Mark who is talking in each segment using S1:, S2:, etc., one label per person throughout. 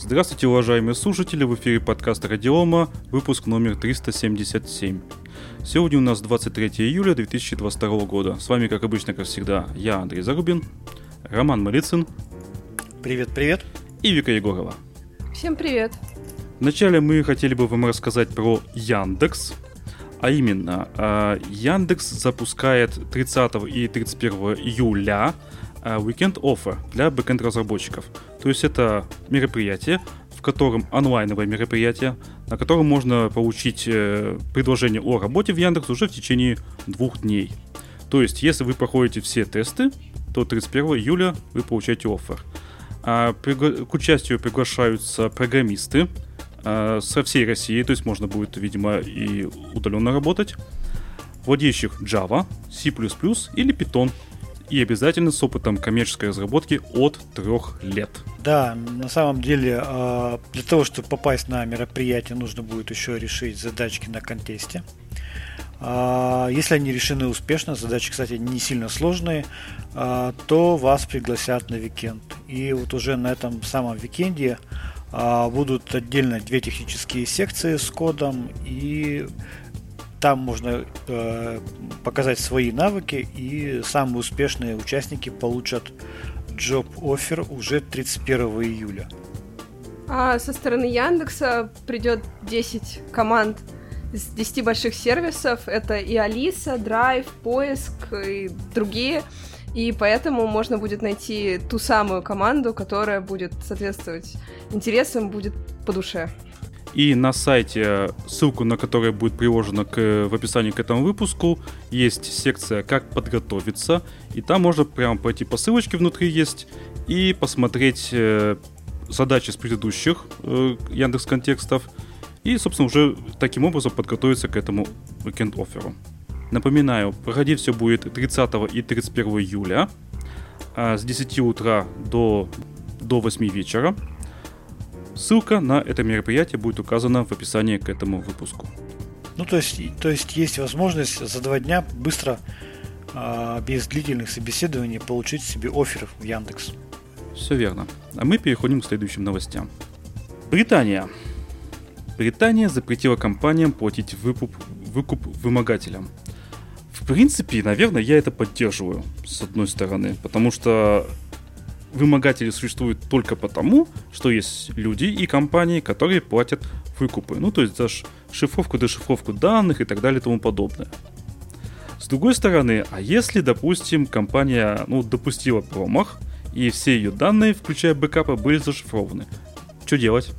S1: Здравствуйте, уважаемые слушатели, в эфире подкаста Радиома, выпуск номер 377. Сегодня у нас 23 июля 2022 года. С вами, как обычно, как всегда, я, Андрей Зарубин, Роман Малицын.
S2: Привет, привет.
S1: И Вика Егорова.
S3: Всем привет.
S1: Вначале мы хотели бы вам рассказать про Яндекс. А именно, а, Яндекс запускает 30 и 31 июля Weekend Offer для бэкенд разработчиков. То есть это мероприятие, в котором онлайновое мероприятие, на котором можно получить э, предложение о работе в Яндекс уже в течение двух дней. То есть, если вы проходите все тесты, то 31 июля вы получаете оффер. А к участию приглашаются программисты а, со всей России, то есть можно будет, видимо, и удаленно работать, владеющих Java, C++ или Python и обязательно с опытом коммерческой разработки от трех лет.
S2: Да, на самом деле а, для того, чтобы попасть на мероприятие, нужно будет еще решить задачки на контесте. А, если они решены успешно, задачи, кстати, не сильно сложные, а, то вас пригласят на викенд. И вот уже на этом самом викенде будут отдельно две технические секции с кодом и там можно э, показать свои навыки, и самые успешные участники получат offer уже 31 июля.
S3: А со стороны Яндекса придет 10 команд из 10 больших сервисов. Это и Алиса, Драйв, Поиск и другие. И поэтому можно будет найти ту самую команду, которая будет соответствовать интересам, будет по душе.
S1: И на сайте, ссылку на которую будет приложена к, в описании к этому выпуску, есть секция «Как подготовиться». И там можно прямо пойти по ссылочке внутри есть и посмотреть э, задачи с предыдущих э, Яндекс контекстов. И, собственно, уже таким образом подготовиться к этому weekend офферу. Напоминаю, проходить все будет 30 и 31 июля а с 10 утра до, до 8 вечера. Ссылка на это мероприятие будет указана в описании к этому выпуску.
S2: Ну, то есть, то есть есть возможность за два дня быстро, э, без длительных собеседований, получить себе офер в Яндекс.
S1: Все верно. А мы переходим к следующим новостям. Британия. Британия запретила компаниям платить выкуп, выкуп вымогателям. В принципе, наверное, я это поддерживаю, с одной стороны, потому что вымогатели существуют только потому, что есть люди и компании, которые платят выкупы. Ну, то есть за шифровку, дешифровку данных и так далее и тому подобное. С другой стороны, а если, допустим, компания ну, допустила промах, и все ее данные, включая бэкапы, были зашифрованы, что делать?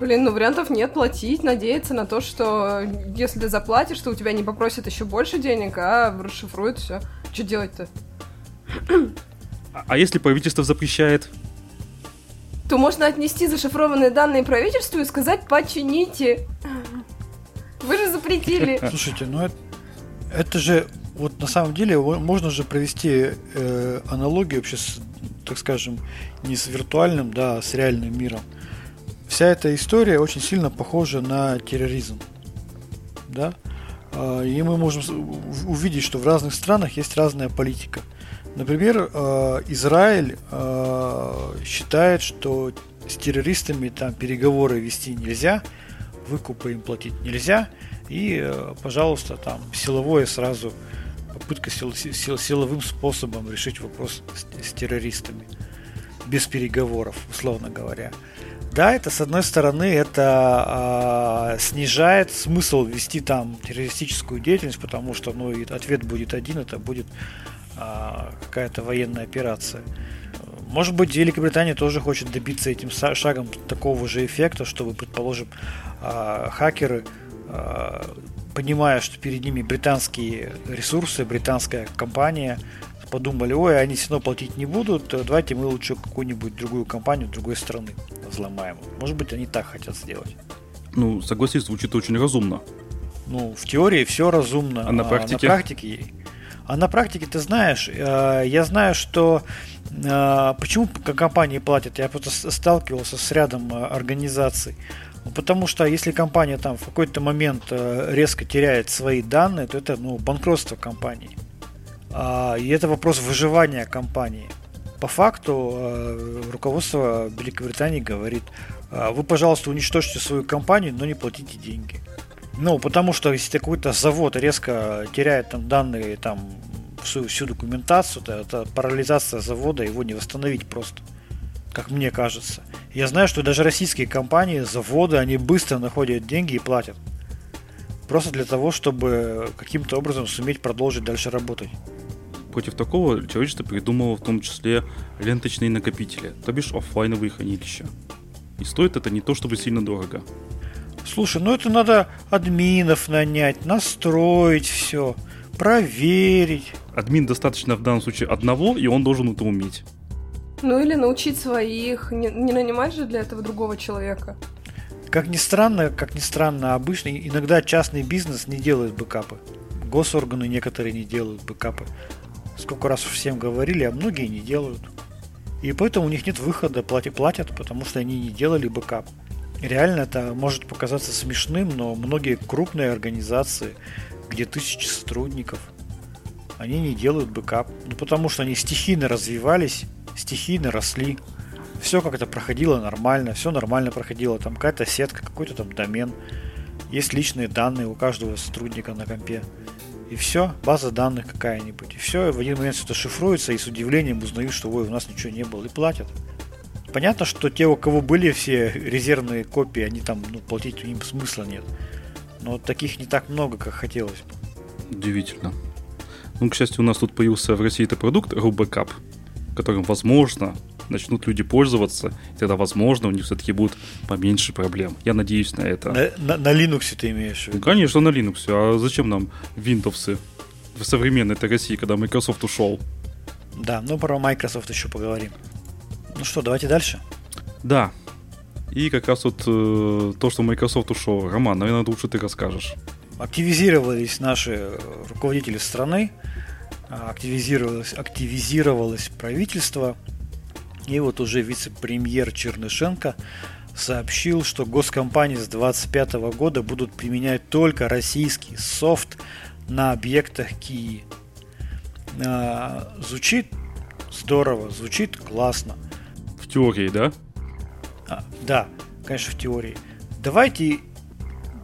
S3: Блин, ну вариантов нет платить, надеяться на то, что если ты заплатишь, то у тебя не попросят еще больше денег, а расшифруют все. Что делать-то?
S1: А если правительство запрещает?
S3: То можно отнести зашифрованные данные правительству и сказать «почините». Вы же запретили.
S2: Слушайте, ну это, это же вот на самом деле можно же провести э, аналогию вообще с, так скажем, не с виртуальным, да, а с реальным миром. Вся эта история очень сильно похожа на терроризм, да, а, и мы можем увидеть, что в разных странах есть разная политика. Например, э, Израиль э, считает, что с террористами там переговоры вести нельзя, выкупы им платить нельзя, и, э, пожалуйста, там силовое сразу попытка сил, сил, силовым способом решить вопрос с, с террористами без переговоров, условно говоря. Да, это с одной стороны это э, снижает смысл вести там террористическую деятельность, потому что ну ответ будет один, это будет какая-то военная операция. Может быть, Великобритания тоже хочет добиться этим шагом такого же эффекта, чтобы, предположим, а, хакеры, а, понимая, что перед ними британские ресурсы, британская компания, подумали, ой, они все равно платить не будут, давайте мы лучше какую-нибудь другую компанию другой страны взломаем. Может быть, они так хотят сделать.
S1: Ну, согласись, звучит очень разумно.
S2: Ну, в теории все разумно.
S1: А на практике?
S2: А на практике а на практике, ты знаешь, э, я знаю, что э, почему компании платят, я просто сталкивался с рядом э, организаций. Потому что если компания там в какой-то момент резко теряет свои данные, то это ну, банкротство компании. А, и это вопрос выживания компании. по факту руководство Великобритании говорит, вы, пожалуйста, уничтожьте свою компанию, но не платите деньги. Ну, потому что если какой-то завод резко теряет там данные, там, всю, всю документацию, то это парализация завода, его не восстановить просто, как мне кажется. Я знаю, что даже российские компании, заводы, они быстро находят деньги и платят. Просто для того, чтобы каким-то образом суметь продолжить дальше работать.
S1: Против такого человечество придумало в том числе ленточные накопители, то бишь офлайновые хранилища. И стоит это не то чтобы сильно дорого.
S2: Слушай, ну это надо админов нанять, настроить все, проверить.
S1: Админ достаточно в данном случае одного, и он должен это уметь.
S3: Ну или научить своих, не, не нанимать же для этого другого человека.
S2: Как ни странно, как ни странно, обычно иногда частный бизнес не делает бэкапы. Госорганы некоторые не делают бэкапы. Сколько раз всем говорили, а многие не делают. И поэтому у них нет выхода, платят, платят, потому что они не делали бэкап. Реально это может показаться смешным, но многие крупные организации, где тысячи сотрудников, они не делают бэкап. Ну, потому что они стихийно развивались, стихийно росли. Все как-то проходило нормально, все нормально проходило. Там какая-то сетка, какой-то там домен. Есть личные данные у каждого сотрудника на компе. И все, база данных какая-нибудь. И все, в один момент все это шифруется, и с удивлением узнают, что ой, у нас ничего не было, и платят. Понятно, что те, у кого были все резервные копии, они там, ну, платить им смысла нет. Но таких не так много, как хотелось бы.
S1: Удивительно. Ну, к счастью, у нас тут появился в России это продукт RuBackup, которым, возможно, начнут люди пользоваться, и тогда, возможно, у них все-таки будут поменьше проблем. Я надеюсь на это.
S2: На, на, на Linux ты имеешь в виду?
S1: Ну, конечно, на Linux. А зачем нам Windows в современной этой России, когда Microsoft ушел?
S2: Да, ну про Microsoft еще поговорим. Ну что, давайте дальше.
S1: Да. И как раз вот э, то, что Microsoft ушел. Роман, наверное, лучше ты расскажешь.
S2: Активизировались наши руководители страны, активизировалось, активизировалось правительство, и вот уже вице-премьер Чернышенко сообщил, что госкомпании с 2025 года будут применять только российский софт на объектах Кии. А, звучит здорово, звучит классно.
S1: Теории, да?
S2: А, да, конечно, в теории. Давайте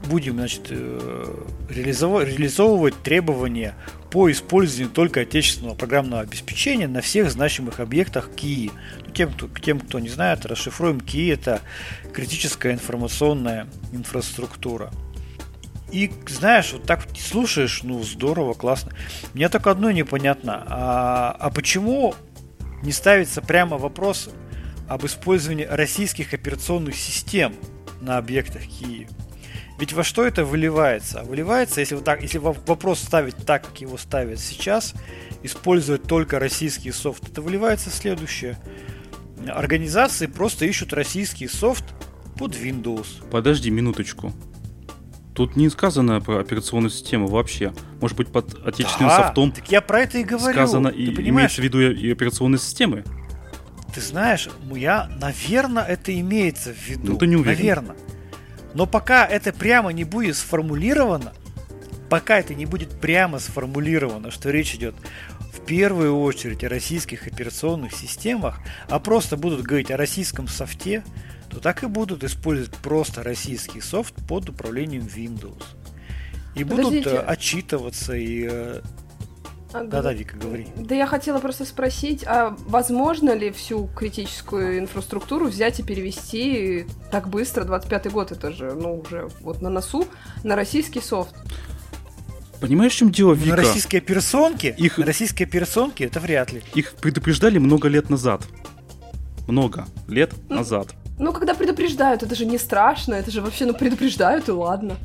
S2: будем значит, э, реализовывать требования по использованию только отечественного программного обеспечения на всех значимых объектах КИИ. Ну, тем, кто, тем, кто не знает, расшифруем КИИ – это критическая информационная инфраструктура. И знаешь, вот так слушаешь, ну здорово, классно. Мне только одно непонятно. А, а почему не ставится прямо вопрос об использовании российских операционных систем на объектах Киева? Ведь во что это выливается? Выливается, если, вот так, если вопрос ставить так, как его ставят сейчас, использовать только российский софт, это выливается в следующее. Организации просто ищут российский софт под Windows.
S1: Подожди минуточку. Тут не сказано про операционную систему вообще. Может быть, под отечественным
S2: да,
S1: софтом
S2: так я про это и говорю.
S1: сказано и имеется в виду и операционные системы?
S2: Ты знаешь, я, наверное, это имеется в виду.
S1: Ну, ты не уверен.
S2: Наверное. Но пока это прямо не будет сформулировано, пока это не будет прямо сформулировано, что речь идет в первую очередь о российских операционных системах, а просто будут говорить о российском софте, то так и будут использовать просто российский софт под управлением Windows. И Подождите. будут э, отчитываться и э, Да-да, Вика, говори.
S3: Да я хотела просто спросить, а возможно ли всю критическую инфраструктуру взять и перевести так быстро, 25-й год, это же, ну, уже вот на носу, на российский софт?
S1: Понимаешь, в чем дело, Вика?
S2: На российские операционки? Их... На российские операционки это вряд ли.
S1: Их предупреждали много лет назад. Много лет ну, назад.
S3: Ну, когда предупреждают, это же не страшно, это же вообще, ну, предупреждают, и ладно.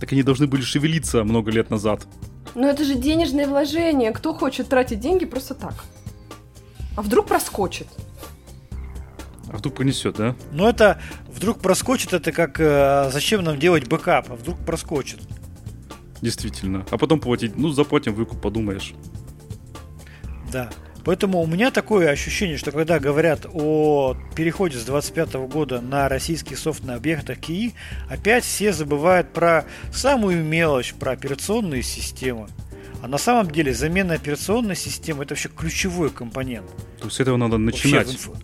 S1: Так они должны были шевелиться много лет назад.
S3: Но это же денежное вложение. Кто хочет тратить деньги просто так? А вдруг проскочит?
S1: А вдруг пронесет, да?
S2: Ну это вдруг проскочит, это как э, зачем нам делать бэкап, а вдруг проскочит.
S1: Действительно. А потом платить, ну заплатим выкуп, подумаешь.
S2: Да. Поэтому у меня такое ощущение, что когда говорят о переходе с 25 года на российский софт на объектах КИИ, опять все забывают про самую мелочь, про операционные системы. А на самом деле замена операционной системы это вообще ключевой компонент.
S1: То есть с этого надо начинать.
S2: Вообще, в, инф...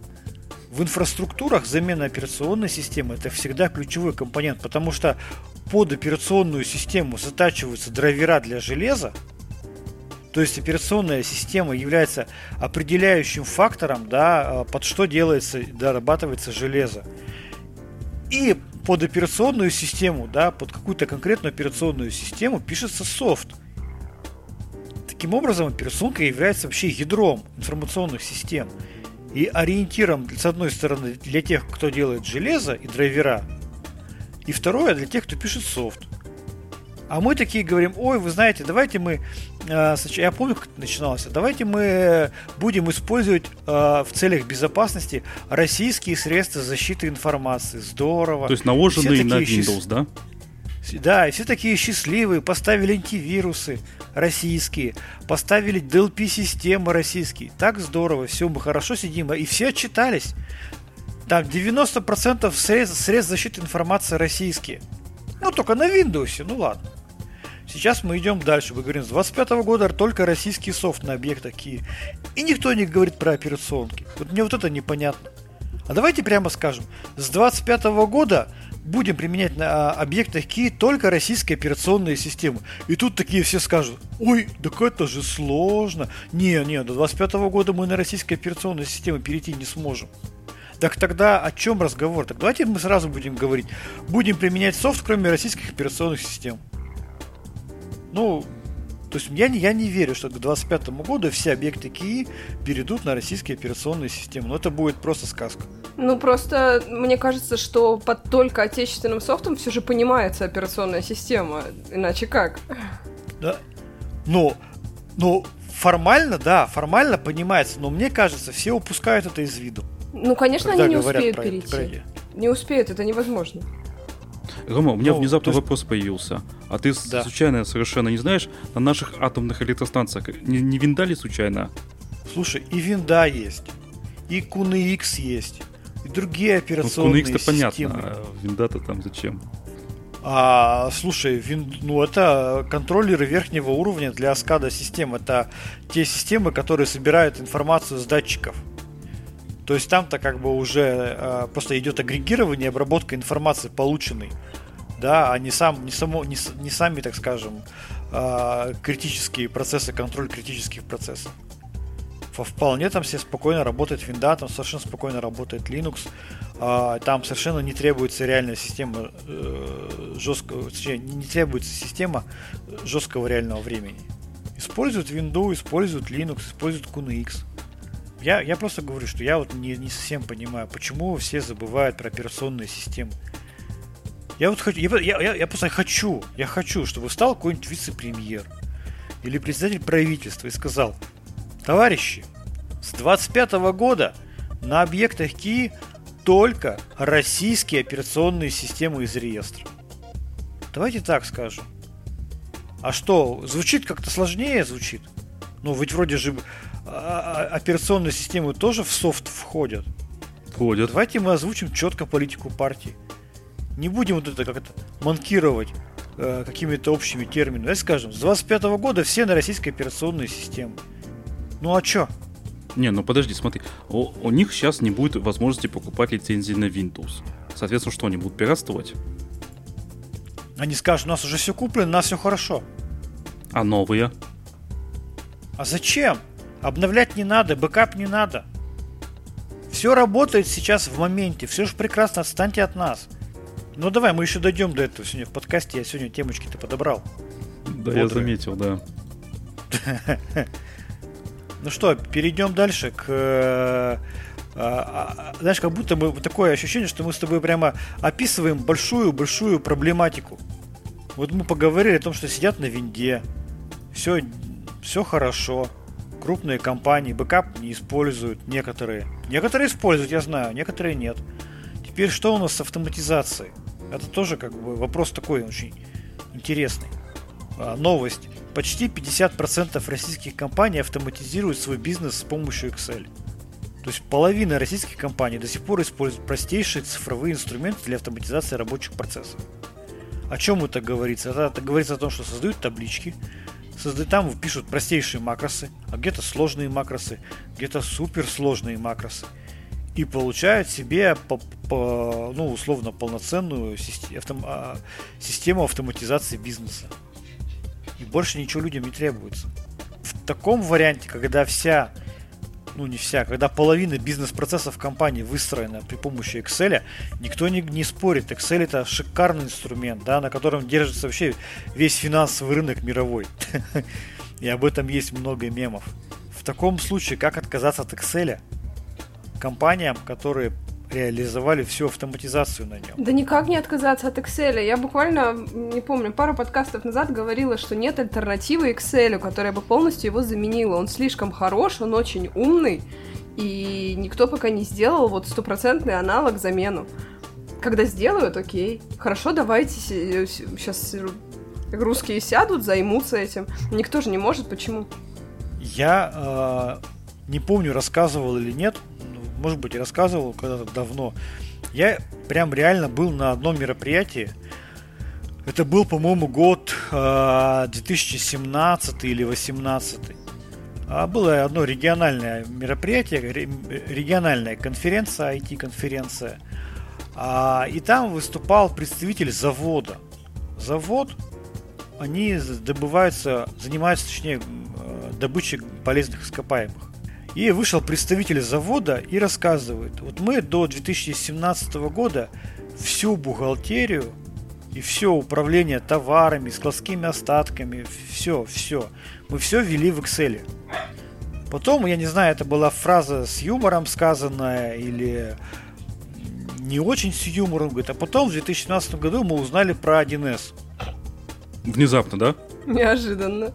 S2: в инфраструктурах замена операционной системы это всегда ключевой компонент, потому что под операционную систему затачиваются драйвера для железа, то есть операционная система является определяющим фактором, да, под что делается, дорабатывается железо. И под операционную систему, да, под какую-то конкретную операционную систему пишется софт. Таким образом, операционка является вообще ядром информационных систем и ориентиром, с одной стороны, для тех, кто делает железо и драйвера, и второе, для тех, кто пишет софт. А мы такие говорим, ой, вы знаете, давайте мы, я помню, как это начиналось, давайте мы будем использовать э, в целях безопасности российские средства защиты информации. Здорово.
S1: То есть наложенные на Windows, счаст... да?
S2: Да, и все такие счастливые, поставили антивирусы российские, поставили DLP-системы российские. Так здорово, все, мы хорошо сидим, и все отчитались. Там 90% средств, средств защиты информации российские. Ну, только на Windows, ну ладно. Сейчас мы идем дальше. Мы говорим, с 25 года только российский софт на объектах Ки. И никто не говорит про операционки. Вот мне вот это непонятно. А давайте прямо скажем, с 25 года будем применять на а, объектах Ки только российские операционные системы. И тут такие все скажут, ой, так это же сложно. Не, не, до 25 года мы на российские операционные системы перейти не сможем. Так тогда о чем разговор? Так давайте мы сразу будем говорить. Будем применять софт, кроме российских операционных систем. Ну, то есть я не, я не верю, что к 2025 году все объекты КИИ перейдут на российские операционные системы. Но это будет просто сказка.
S3: Ну, просто мне кажется, что под только отечественным софтом все же понимается операционная система. Иначе как?
S2: Да. Но, но формально, да, формально понимается, но мне кажется, все упускают это из виду.
S3: Ну, конечно, они не успеют перейти. Про... Не успеют, это невозможно.
S1: Рома, у меня ну, внезапно есть... вопрос появился. А ты да. случайно совершенно не знаешь, на наших атомных электростанциях не, не винда ли случайно?
S2: Слушай, и винда есть, и QNX есть, и другие операционные ну, QNX-то
S1: системы. понятно, а винда-то там зачем?
S2: А, слушай, вин, ну это контроллеры верхнего уровня для SCADA систем. Это те системы, которые собирают информацию с датчиков. То есть там-то как бы уже э, просто идет агрегирование, обработка информации полученной, да, а не сам, не само, не, не сами, так скажем, э, критические процессы, контроль критических процессов. Вполне там все спокойно работает винда, там совершенно спокойно работает Linux, э, там совершенно не требуется реальная система э, жесткого, не требуется система жесткого реального времени. Используют Windows, используют Linux, используют QNX. Я, я просто говорю, что я вот не, не совсем понимаю, почему все забывают про операционные системы. Я вот хочу, я, я, я просто хочу, я хочу, чтобы встал какой-нибудь вице-премьер или председатель правительства и сказал, товарищи, с 25 года на объектах КИ только российские операционные системы из реестра. Давайте так скажем. А что, звучит как-то сложнее звучит? Ну, ведь вроде же а, а, операционные системы тоже в софт входят.
S1: Входят.
S2: Давайте мы озвучим четко политику партии. Не будем вот это как-то манкировать э, какими-то общими терминами. Давайте скажем, с 25 -го года все на российской операционной системе. Ну а чё?
S1: Не, ну подожди, смотри. У, у них сейчас не будет возможности покупать лицензии на Windows. Соответственно, что они будут пиратствовать?
S2: Они скажут, у нас уже все куплено, у нас все хорошо.
S1: А новые?
S2: А зачем? Обновлять не надо, бэкап не надо. Все работает сейчас в моменте, все же прекрасно, отстаньте от нас. Ну давай, мы еще дойдем до этого сегодня в подкасте, я сегодня темочки-то подобрал.
S1: Да, Бодрые. я заметил, да.
S2: Ну что, перейдем дальше к... Э, а, а, знаешь, как будто бы такое ощущение, что мы с тобой прямо описываем большую-большую проблематику. Вот мы поговорили о том, что сидят на винде, все, все хорошо, крупные компании бэкап не используют, некоторые. Некоторые используют, я знаю, некоторые нет. Теперь что у нас с автоматизацией? Это тоже как бы вопрос такой очень интересный. А, новость. Почти 50% российских компаний автоматизируют свой бизнес с помощью Excel. То есть половина российских компаний до сих пор используют простейшие цифровые инструменты для автоматизации рабочих процессов. О чем это говорится? Это, это говорится о том, что создают таблички, создают, там пишут простейшие макросы, а где-то сложные макросы, где-то суперсложные макросы. И получают себе, по, по, ну, условно, полноценную систему, автом, а, систему автоматизации бизнеса. И больше ничего людям не требуется. В таком варианте, когда вся ну не вся, когда половина бизнес-процессов компании выстроена при помощи Excel, никто не, не спорит. Excel это шикарный инструмент, да, на котором держится вообще весь финансовый рынок мировой. И об этом есть много мемов. В таком случае, как отказаться от Excel компаниям, которые реализовали всю автоматизацию на нем.
S3: Да никак не отказаться от Excel. Я буквально, не помню, пару подкастов назад говорила, что нет альтернативы Excel, которая бы полностью его заменила. Он слишком хорош, он очень умный, и никто пока не сделал вот стопроцентный аналог замену. Когда сделают, окей. Хорошо, давайте сейчас русские сядут, займутся этим. Никто же не может, почему?
S2: Я э, не помню, рассказывал или нет, может быть, рассказывал когда-то давно. Я прям реально был на одном мероприятии. Это был, по-моему, год 2017 а, или 2018. А было одно региональное мероприятие, региональная конференция, IT-конференция. А, и там выступал представитель завода. Завод, они добываются, занимаются, точнее, добычей полезных ископаемых. И вышел представитель завода и рассказывает, вот мы до 2017 года всю бухгалтерию и все управление товарами, складскими остатками, все, все, мы все ввели в Excel. Потом, я не знаю, это была фраза с юмором сказанная или не очень с юмором, говорит, а потом в 2017 году мы узнали про 1С.
S1: Внезапно, да?
S3: Неожиданно.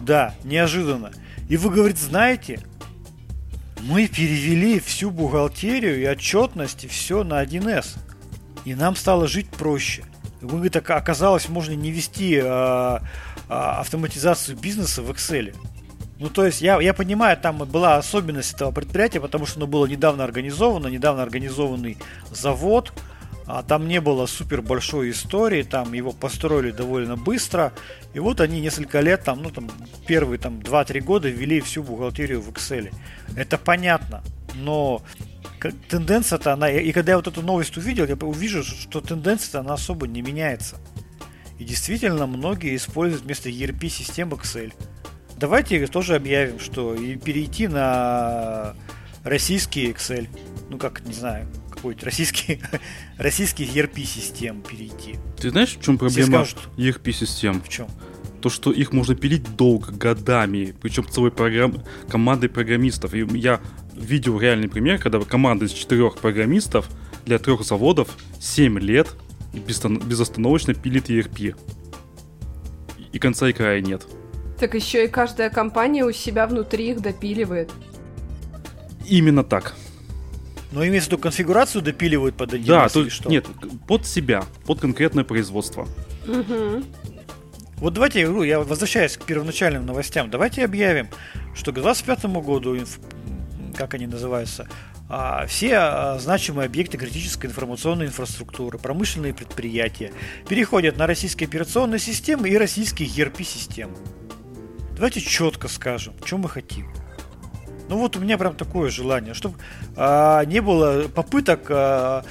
S2: Да, неожиданно. И вы, говорит, знаете, мы перевели всю бухгалтерию и отчетность и все на 1С. И нам стало жить проще. Вы, говорит, оказалось, можно не вести а, а, автоматизацию бизнеса в Excel. Ну, то есть, я, я понимаю, там была особенность этого предприятия, потому что оно было недавно организовано, недавно организованный завод, а там не было супер большой истории, там его построили довольно быстро. И вот они несколько лет, там, ну там первые там 2-3 года ввели всю бухгалтерию в Excel. Это понятно, но тенденция-то она, и когда я вот эту новость увидел, я увижу, что тенденция-то она особо не меняется. И действительно, многие используют вместо ERP-систем Excel. Давайте тоже объявим, что и перейти на российский Excel. Ну как, не знаю, какой-нибудь российский, российский ERP-систем перейти.
S1: Ты знаешь, в чем проблема ERP-систем?
S2: В чем?
S1: То, что их можно пилить долго, годами, причем целой программ... командой программистов. И я видел реальный пример, когда команда из четырех программистов для трех заводов 7 лет безостановочно пилит ERP. И конца и края нет.
S3: Так еще и каждая компания у себя внутри их допиливает.
S1: Именно так.
S2: Но имеется в виду конфигурацию допиливают под один
S1: Да, то, что? нет, под себя, под конкретное производство.
S3: Угу.
S2: Вот давайте, я возвращаюсь к первоначальным новостям. Давайте объявим, что к 2025 году, как они называются, а, все а, значимые объекты критической информационной инфраструктуры, промышленные предприятия переходят на российские операционные системы и российские ERP-системы. Давайте четко скажем, что мы хотим. Ну вот у меня прям такое желание, чтобы а, не было попыток а,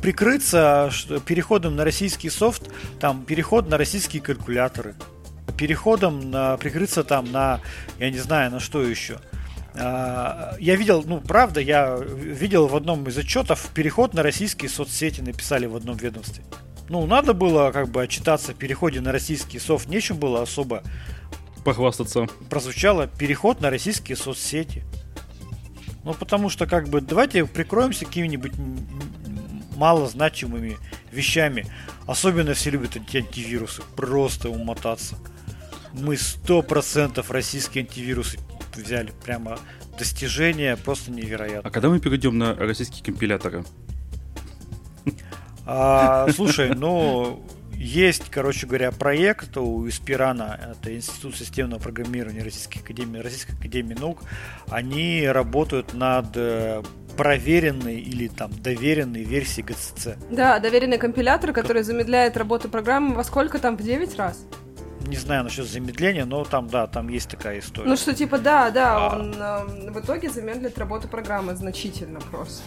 S2: прикрыться что, переходом на российский софт, там переход на российские калькуляторы, переходом на прикрыться там на, я не знаю, на что еще. А, я видел, ну правда, я видел в одном из отчетов переход на российские соцсети написали в одном ведомстве. Ну, надо было как бы отчитаться о переходе на российский софт, нечем было особо
S1: похвастаться.
S2: Прозвучало переход на российские соцсети. Ну, потому что, как бы, давайте прикроемся какими-нибудь малозначимыми вещами. Особенно все любят эти антивирусы. Просто умотаться. Мы сто процентов российские антивирусы взяли. Прямо достижение просто невероятно.
S1: А когда мы перейдем на российские компиляторы?
S2: А, слушай, ну, есть, короче говоря, проект у Испирана, это Институт системного программирования Российской Академии, Российской Академии Наук. Они работают над э, проверенной или там доверенной версией GCC.
S3: Да, доверенный компилятор, который замедляет работу программы во сколько там? В 9 раз?
S2: Не знаю насчет замедления, но там, да, там есть такая история.
S3: Ну что, типа, да, да, а... он э, в итоге замедлит работу программы значительно просто.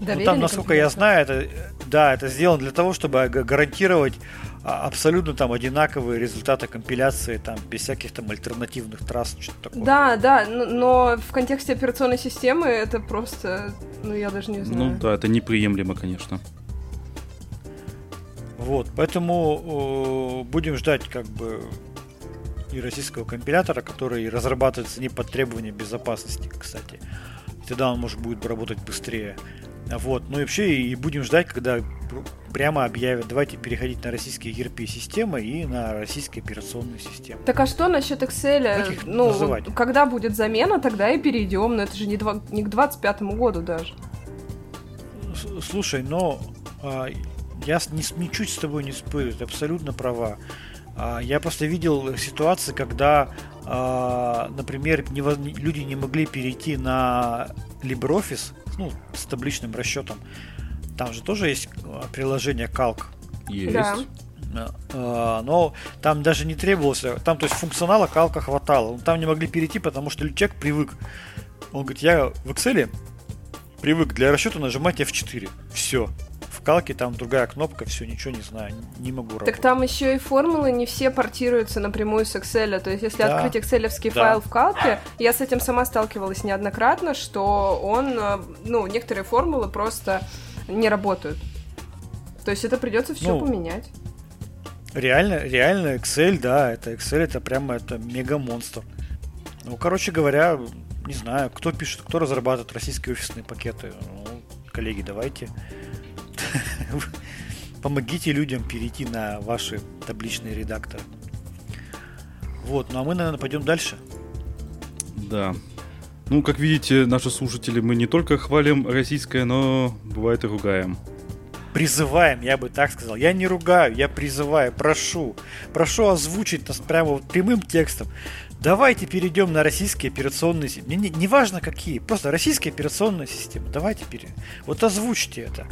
S2: ну, там, насколько я знаю, это, да, это сделано для того, чтобы гарантировать а, абсолютно там одинаковые результаты компиляции, там, без всяких там альтернативных трасс, что-то такое.
S3: Да, да, но в контексте операционной системы это просто, ну, я даже не знаю.
S1: Ну да, это неприемлемо, конечно.
S2: Вот, поэтому э, будем ждать как бы и российского компилятора, который разрабатывается не под требования безопасности, кстати. Тогда он может будет работать быстрее. Вот, ну и вообще и будем ждать, когда прямо объявят, давайте переходить на российские ERP-системы и на российские операционные системы.
S3: Так а что насчет Excel? Ну, называть? когда будет замена, тогда и перейдем, но это же не, два, не к 25 году даже.
S2: Слушай, но а, я ни, ничуть с тобой не спорю, ты абсолютно права. А, я просто видел ситуации, когда, а, например, люди не могли перейти на LibreOffice, ну, с табличным расчетом. Там же тоже есть а, приложение Calc.
S1: Есть. Да.
S2: Но там даже не требовалось, там то есть функционала калка хватало. Там не могли перейти, потому что человек привык. Он говорит, я в Excel привык для расчета нажимать F4. Все калке там другая кнопка, все, ничего не знаю, не могу работать.
S3: Так там еще и формулы не все портируются напрямую с Excel. То есть, если да. открыть excel да. файл в калке, я с этим сама сталкивалась неоднократно, что он, э, ну, некоторые формулы просто не работают. То есть это придется все ну, поменять.
S2: Реально, реально Excel, да, это Excel, это прямо это мега монстр. Ну, короче говоря, не знаю, кто пишет, кто разрабатывает российские офисные пакеты. Ну, коллеги, давайте помогите людям перейти на ваши табличные редакторы. Вот, ну а мы, наверное, пойдем дальше.
S1: Да. Ну, как видите, наши слушатели, мы не только хвалим российское, но бывает и ругаем.
S2: Призываем, я бы так сказал. Я не ругаю, я призываю, прошу. Прошу озвучить нас прямо вот прямым текстом. Давайте перейдем на российские операционные системы. Не, не, не важно какие, просто российские операционные системы. Давайте перейдем. Вот озвучьте это.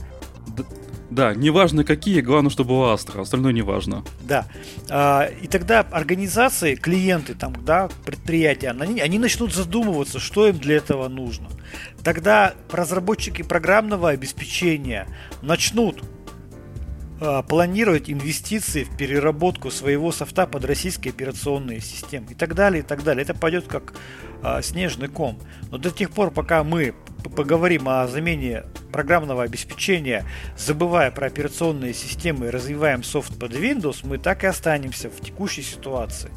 S1: Да, неважно какие, главное, чтобы у Астра, остальное неважно.
S2: Да. А, и тогда организации, клиенты, там, да, предприятия, они, они начнут задумываться, что им для этого нужно. Тогда разработчики программного обеспечения начнут а, планировать инвестиции в переработку своего софта под российские операционные системы и так далее, и так далее. Это пойдет как а, снежный ком. Но до тех пор, пока мы поговорим о замене программного обеспечения, забывая про операционные системы и развиваем софт под Windows, мы так и останемся в текущей ситуации.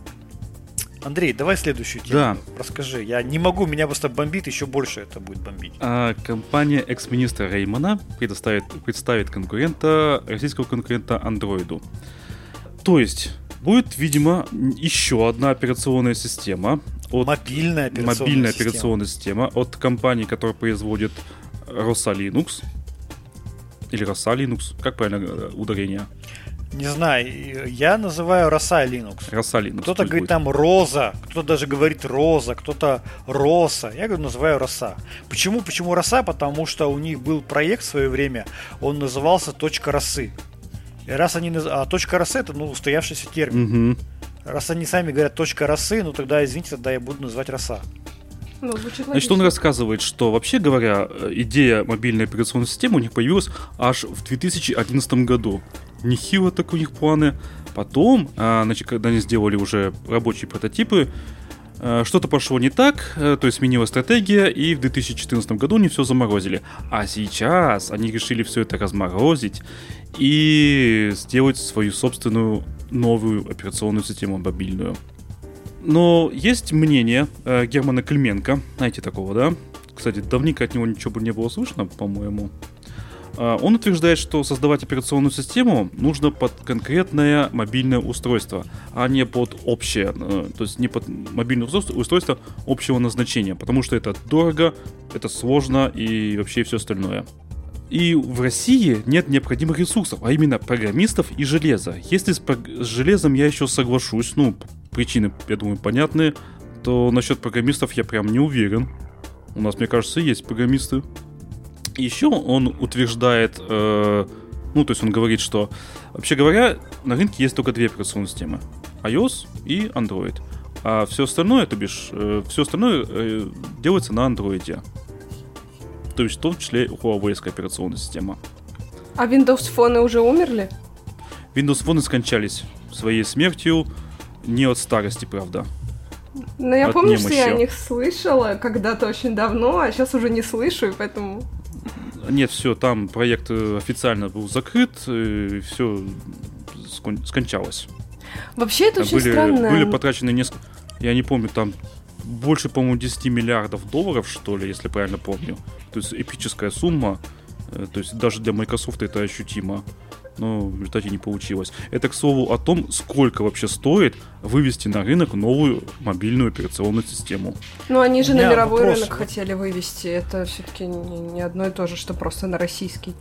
S2: Андрей, давай следующую тему. Да. Расскажи. Я не могу, меня просто бомбит, еще больше это будет бомбить.
S1: А, компания экс-министра Реймана предоставит, представит конкурента, российского конкурента андроиду. То есть, будет, видимо, еще одна операционная система.
S2: От, мобильная операционная,
S1: мобильная система. операционная система от компании, которая производит Rosa Linux. Или Rosa Linux, как правильно э, ударение?
S2: Не знаю, я называю Роса Linux.
S1: Роса Linux.
S2: Кто-то говорит будет. там Роза, кто-то даже говорит Роза, кто-то Роса. Я говорю, называю Роса. Почему? Почему Роса? Потому что у них был проект в свое время, он назывался Точка Росы. И раз они... А точка росы это, ну, устоявшийся термин. Угу. Раз они сами говорят точка росы, ну тогда, извините, тогда я буду называть роса.
S1: Ну, Значит, он рассказывает, что вообще говоря, идея мобильной операционной системы у них появилась аж в 2011 году. Нехило так у них планы. Потом, а, значит, когда они сделали уже рабочие прототипы, а, что-то пошло не так, э, то есть сменилась стратегия, и в 2014 году они все заморозили. А сейчас они решили все это разморозить и сделать свою собственную новую операционную систему мобильную. Но есть мнение э, Германа Клименко, знаете такого, да? Кстати, давненько от него ничего бы не было слышно, по-моему. Э, он утверждает, что создавать операционную систему нужно под конкретное мобильное устройство, а не под общее, э, то есть не под мобильное устройство, устройство общего назначения, потому что это дорого, это сложно и вообще все остальное. И в России нет необходимых ресурсов, а именно программистов и железа. Если с, с железом я еще соглашусь, ну, причины, я думаю, понятные, то насчет программистов я прям не уверен. У нас, мне кажется, есть программисты. Еще он утверждает, э, ну, то есть он говорит, что, вообще говоря, на рынке есть только две операционные системы. iOS и Android. А все остальное, то бишь, э, все остальное э, делается на Android. То есть в том числе Huawei операционная система.
S3: А Windows фоны уже умерли?
S1: Windows фоны скончались своей смертью, не от старости, правда.
S3: Ну, я помню, немощи. что я о них слышала когда-то очень давно, а сейчас уже не слышу, и поэтому...
S1: Нет, все, там проект э, официально был закрыт, и все скончалось.
S3: Вообще это очень
S1: были,
S3: странно.
S1: Были потрачены несколько... Я не помню, там больше, по-моему, 10 миллиардов долларов, что ли, если правильно помню. То есть эпическая сумма. Э, то есть даже для Microsoft это ощутимо но в результате не получилось. Это, к слову, о том, сколько вообще стоит вывести на рынок новую мобильную операционную систему.
S3: Ну, они же на мировой вопрос. рынок хотели вывести. Это все-таки не, одно и то же, что просто на российский.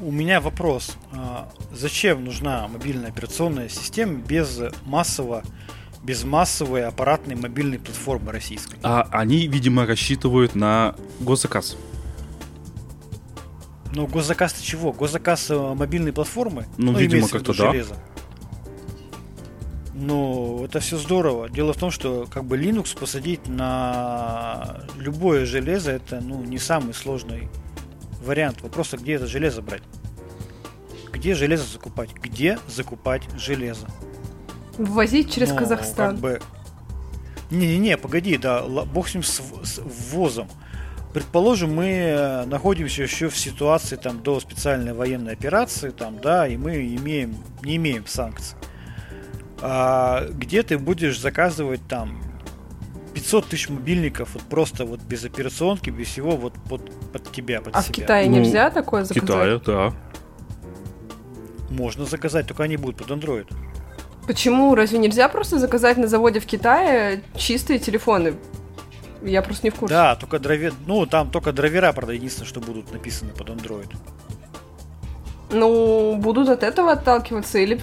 S2: У меня вопрос. А, зачем нужна мобильная операционная система без массового без массовой аппаратной мобильной платформы российской.
S1: А они, видимо, рассчитывают на госзаказ.
S2: Ну, госзаказ-то чего? Госзаказ э, мобильной платформы?
S1: Ну, ну видимо, как-то да. Железо.
S2: Ну, это все здорово. Дело в том, что как бы Linux посадить на любое железо это ну не самый сложный вариант. Вопрос, а где это железо брать? Где железо закупать? Где закупать железо?
S3: Ввозить через ну, Казахстан. Как бы...
S2: Не-не-не, погоди, да, бог с ним с, с ввозом. Предположим, мы э, находимся еще в ситуации там, до специальной военной операции, там, да, и мы имеем, не имеем санкций. А где ты будешь заказывать там 500 тысяч мобильников вот просто вот без операционки, без всего вот под, под тебя, под
S3: а
S2: себя.
S3: в Китае ну, нельзя такое заказать? В Китае,
S1: да.
S2: Можно заказать, только они будут под Android.
S3: Почему? Разве нельзя просто заказать на заводе в Китае чистые телефоны? Я просто не в курсе.
S2: Да, только драйвер, ну там только драйвера, правда, единственное, что будут написаны под Android.
S3: Ну, будут от этого отталкиваться или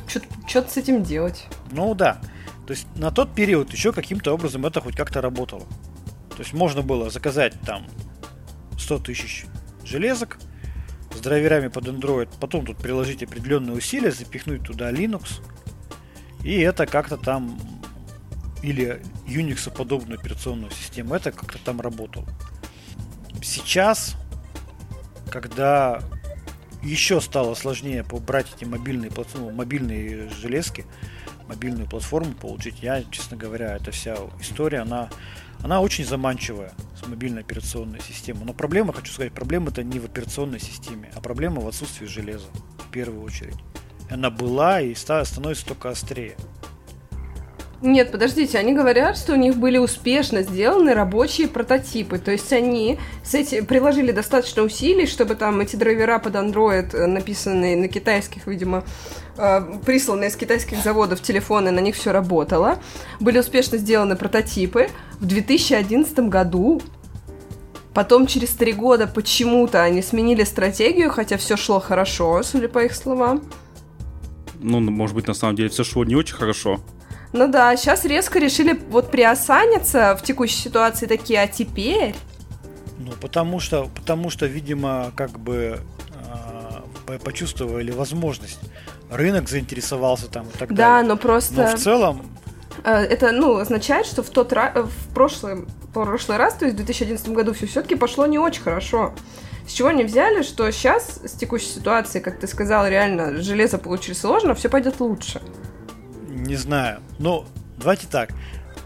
S3: что-то с этим делать.
S2: Ну да. То есть на тот период еще каким-то образом это хоть как-то работало. То есть можно было заказать там 100 тысяч железок с драйверами под Android, потом тут приложить определенные усилия, запихнуть туда Linux, и это как-то там или Unix подобную операционную систему, это как-то там работало. Сейчас, когда еще стало сложнее побрать эти мобильные, платформы, мобильные железки, мобильную платформу получить, я, честно говоря, эта вся история, она, она очень заманчивая с мобильной операционной системой. Но проблема, хочу сказать, проблема это не в операционной системе, а проблема в отсутствии железа, в первую очередь. Она была и становится только острее.
S3: Нет, подождите, они говорят, что у них были успешно сделаны рабочие прототипы. То есть они с эти, приложили достаточно усилий, чтобы там эти драйвера под Android, э, написанные на китайских, видимо, э, присланные из китайских заводов телефоны, на них все работало. Были успешно сделаны прототипы. В 2011 году Потом через три года почему-то они сменили стратегию, хотя все шло хорошо, судя по их словам.
S1: Ну, может быть, на самом деле все шло не очень хорошо.
S3: Ну да, сейчас резко решили вот приосаниться в текущей ситуации такие, а теперь...
S2: Ну, потому что, потому что, видимо, как бы э, почувствовали возможность. Рынок заинтересовался там и так
S3: да,
S2: далее.
S3: Да, но просто...
S2: Но в целом...
S3: Э, это, ну, означает, что в тот раз, в прошлый, прошлый раз, то есть в 2011 году, все все-таки пошло не очень хорошо. С чего они взяли, что сейчас, с текущей ситуации, как ты сказал, реально железо получить сложно, все пойдет лучше.
S2: Не знаю. Но давайте так.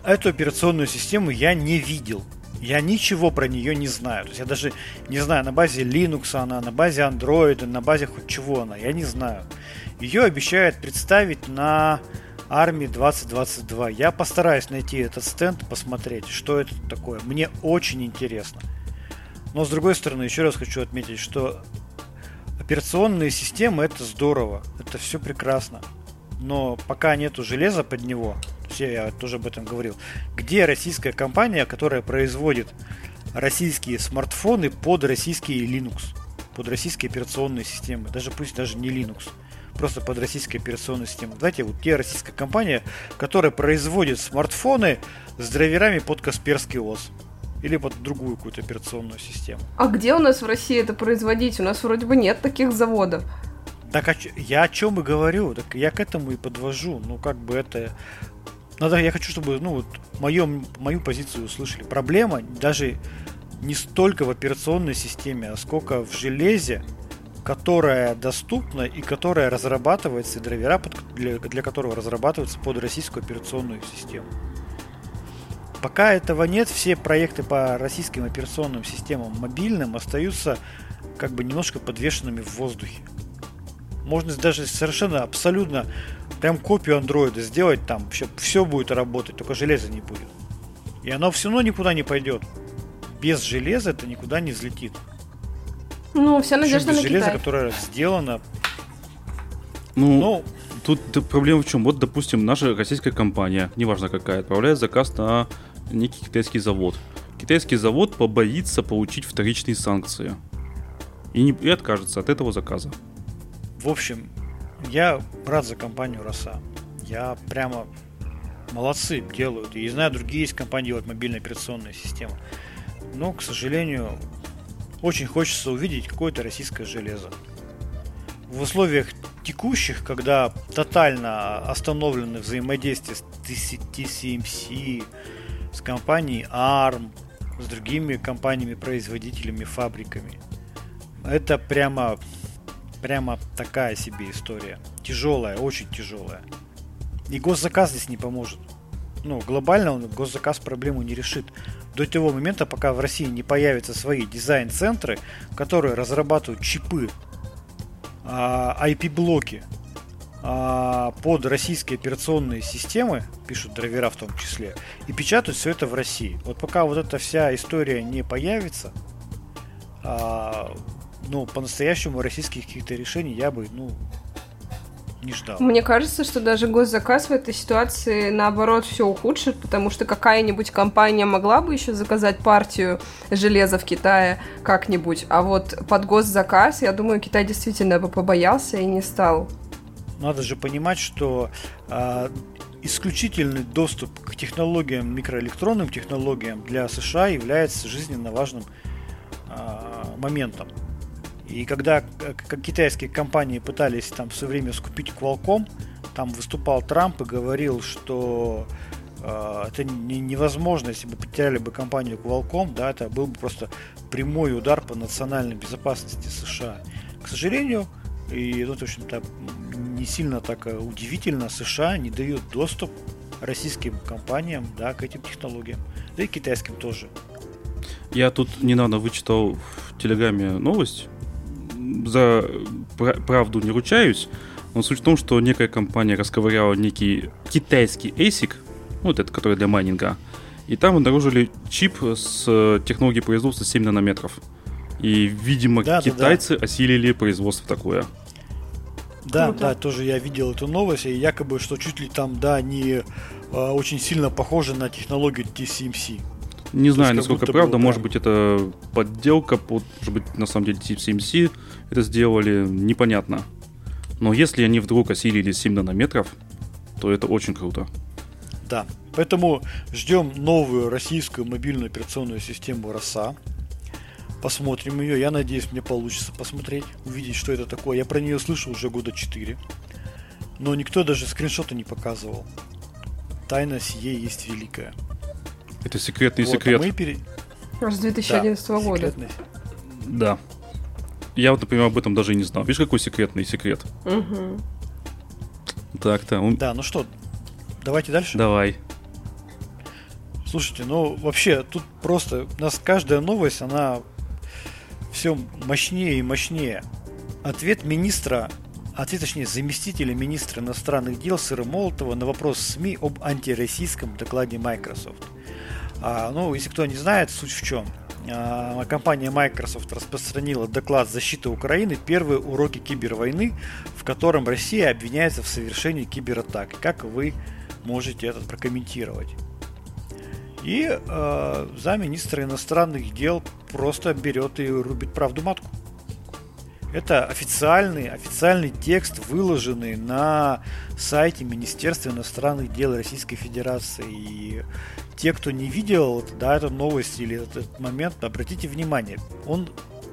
S2: Эту операционную систему я не видел. Я ничего про нее не знаю. То есть я даже не знаю, на базе Linux она, на базе Android, на базе хоть чего она. Я не знаю. Ее обещают представить на армии 2022. Я постараюсь найти этот стенд, посмотреть, что это такое. Мне очень интересно. Но с другой стороны, еще раз хочу отметить, что операционные системы это здорово, это все прекрасно но пока нету железа под него, я тоже об этом говорил, где российская компания, которая производит российские смартфоны под российские Linux, под российские операционные системы, даже пусть даже не Linux, просто под российские операционные системы. Знаете, вот те российская компания, которая производит смартфоны с драйверами под Касперский ОС или под другую какую-то операционную систему.
S3: А где у нас в России это производить? У нас вроде бы нет таких заводов.
S2: Так а я о чем и говорю, так я к этому и подвожу. Ну, как бы это... Надо, я хочу, чтобы, ну, вот, мою, мою позицию услышали. Проблема даже не столько в операционной системе, а сколько в железе, которая доступна и которая разрабатывается, и драйвера, для, для которого разрабатываются под российскую операционную систему. Пока этого нет, все проекты по российским операционным системам мобильным остаются как бы немножко подвешенными в воздухе. Можно даже совершенно абсолютно прям копию андроида сделать там, все, все будет работать, только железа не будет. И оно все равно никуда не пойдет. Без железа это никуда не взлетит.
S3: Ну, вся надежда
S2: без
S3: на
S2: железа,
S3: Китай.
S2: которое сделано.
S1: Ну,
S2: Ну,
S1: тут проблема в чем? Вот, допустим, наша российская компания, неважно какая, отправляет заказ на некий китайский завод. Китайский завод побоится получить вторичные санкции. И, не, и откажется от этого заказа.
S2: в общем, я рад за компанию Роса. Я прямо молодцы делают. И знаю, другие есть компании делают мобильные операционные системы. Но, к сожалению, очень хочется увидеть какое-то российское железо. В условиях текущих, когда тотально остановлены взаимодействие с TCMC, с компанией ARM, с другими компаниями-производителями, фабриками. Это прямо, прямо такая себе история. Тяжелая, очень тяжелая. И госзаказ здесь не поможет. Ну, глобально он госзаказ проблему не решит. До того момента, пока в России не появятся свои дизайн-центры, которые разрабатывают чипы, IP-блоки а, под российские операционные системы, пишут драйвера в том числе, и печатают все это в России. Вот пока вот эта вся история не появится, а, ну, по-настоящему российских каких-то решений я бы, ну, не ждал.
S3: Мне кажется, что даже госзаказ в этой ситуации наоборот все ухудшит, потому что какая-нибудь компания могла бы еще заказать партию железа в Китае как-нибудь, а вот под госзаказ, я думаю, Китай действительно бы побоялся и не стал.
S2: Надо же понимать, что а, исключительный доступ к технологиям, микроэлектронным технологиям для США является жизненно важным а, моментом. И когда как китайские компании пытались там в свое время скупить Qualcomm, там выступал Трамп и говорил, что э, это не, невозможно, если бы потеряли бы компанию Qualcomm, да, это был бы просто прямой удар по национальной безопасности США. К сожалению, и ну, в общем-то, не сильно так удивительно, США не дают доступ российским компаниям да, к этим технологиям, да и китайским тоже.
S1: Я тут недавно вычитал в Телеграме новость, за правду не ручаюсь, но суть в том, что некая компания расковыряла некий китайский ASIC, ну, вот этот, который для майнинга, и там обнаружили чип с технологией производства 7 нанометров. И, видимо, да, китайцы да, да. осилили производство такое.
S2: Да, Круто. да, тоже я видел эту новость, и якобы, что чуть ли там, да, они э, очень сильно похожи на технологию TCMC.
S1: Не То знаю, насколько правда, было, может да. быть, это подделка, может быть, на самом деле TCMC это сделали, непонятно. Но если они вдруг осилили 7 нанометров, то это очень круто.
S2: Да, поэтому ждем новую российскую мобильную операционную систему РОСА. Посмотрим ее. Я надеюсь, мне получится посмотреть, увидеть, что это такое. Я про нее слышал уже года 4. Но никто даже скриншота не показывал. Тайна сие есть великая.
S1: Это секретный вот, секрет. А мы пере...
S3: С 2011 да, года. Секретный.
S1: Да. Я вот, например, об этом даже и не знал. Видишь, какой секретный секрет?
S3: Угу.
S1: Так-то. Он...
S2: Да, ну что, давайте дальше.
S1: Давай.
S2: Слушайте, ну вообще, тут просто у нас каждая новость, она все мощнее и мощнее. Ответ министра, ответ точнее заместителя министра иностранных дел Сыра Молотова на вопрос СМИ об антироссийском докладе Microsoft. А, ну, если кто не знает, суть в чем. А, компания Microsoft распространила доклад защиты Украины «Первые уроки кибервойны», в котором Россия обвиняется в совершении кибератак. Как вы можете это прокомментировать? И э, замминистра иностранных дел просто берет и рубит правду матку. Это официальный, официальный текст, выложенный на сайте Министерства иностранных дел Российской Федерации. И те, кто не видел да, эту новость или этот момент, обратите внимание, он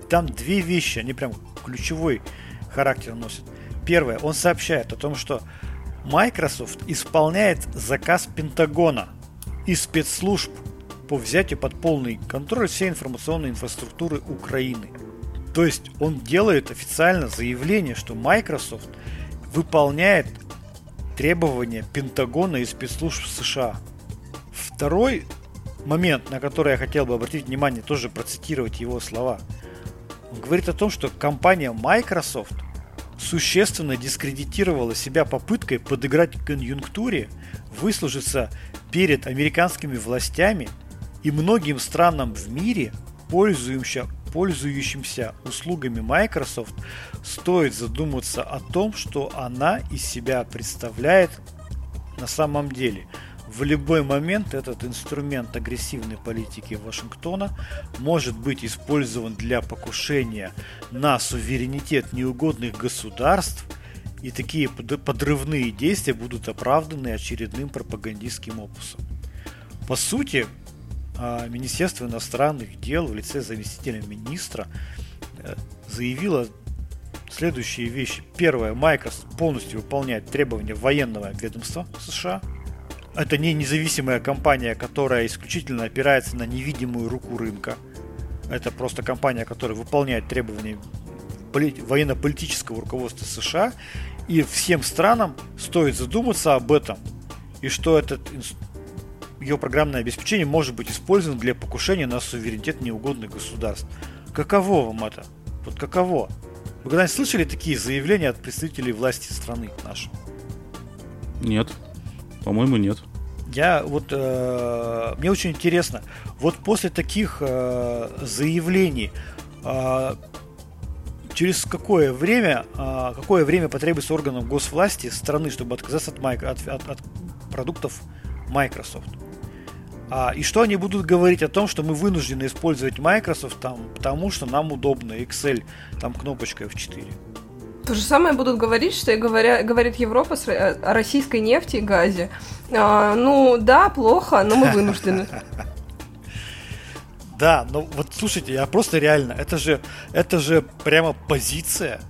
S2: там две вещи, они прям ключевой характер носят. Первое, он сообщает о том, что Microsoft исполняет заказ Пентагона и спецслужб по взятию под полный контроль всей информационной инфраструктуры Украины. То есть он делает официально заявление, что Microsoft выполняет требования Пентагона и спецслужб США. Второй момент, на который я хотел бы обратить внимание, тоже процитировать его слова. Он говорит о том, что компания Microsoft существенно дискредитировала себя попыткой подыграть конъюнктуре, выслужиться перед американскими властями и многим странам в мире, пользующимся, пользующимся услугами Microsoft, стоит задуматься о том, что она из себя представляет на самом деле – в любой момент этот инструмент агрессивной политики Вашингтона может быть использован для покушения на суверенитет неугодных государств, и такие подрывные действия будут оправданы очередным пропагандистским опусом. По сути, а, Министерство иностранных дел в лице заместителя министра э, заявило следующие вещи. Первое. Microsoft полностью выполняет требования военного ведомства США – это не независимая компания, которая исключительно опирается на невидимую руку рынка. Это просто компания, которая выполняет требования военно-политического руководства США. И всем странам стоит задуматься об этом. И что этот ее программное обеспечение может быть использовано для покушения на суверенитет неугодных государств. Каково вам это? Вот каково? Вы когда-нибудь слышали такие заявления от представителей власти страны нашей?
S1: Нет. По-моему, нет.
S2: Я вот э, мне очень интересно, вот после таких э, заявлений э, через какое время, э, какое время потребуется органам госвласти страны, чтобы отказаться от, от, от, от продуктов Microsoft? А, и что они будут говорить о том, что мы вынуждены использовать Microsoft там, потому что нам удобно Excel, там кнопочка F4.
S3: То же самое будут говорить, что и говоря, говорит Европа о российской нефти и газе. А, ну да, плохо, но мы вынуждены.
S2: Да, но вот слушайте, я просто реально, это же, это же прямо позиция.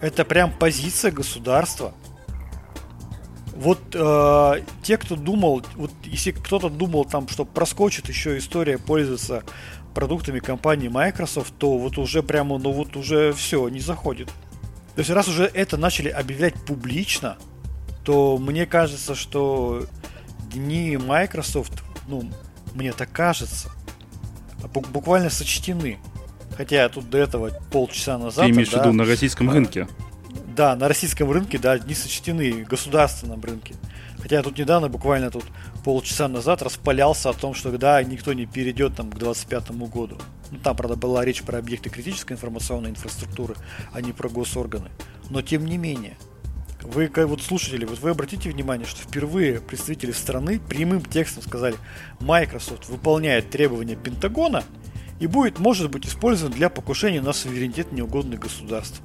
S2: Это прям позиция государства. Вот э, те, кто думал, вот если кто-то думал там, что проскочит еще история пользоваться продуктами компании Microsoft, то вот уже прямо, ну вот уже все, не заходит. То есть раз уже это начали объявлять публично, то мне кажется, что дни Microsoft, ну, мне так кажется, буквально сочтены. Хотя тут до этого полчаса назад...
S1: Ты имеешь да, в виду на российском рынке?
S2: Да, на российском рынке, да, дни сочтены, государственном рынке. Хотя я тут недавно, буквально тут полчаса назад, распалялся о том, что да, никто не перейдет там к 25 году. Ну, там, правда, была речь про объекты критической информационной инфраструктуры, а не про госорганы. Но тем не менее, вы, вот слушатели, вот вы обратите внимание, что впервые представители страны прямым текстом сказали, Microsoft выполняет требования Пентагона и будет, может быть, использован для покушения на суверенитет неугодных государств.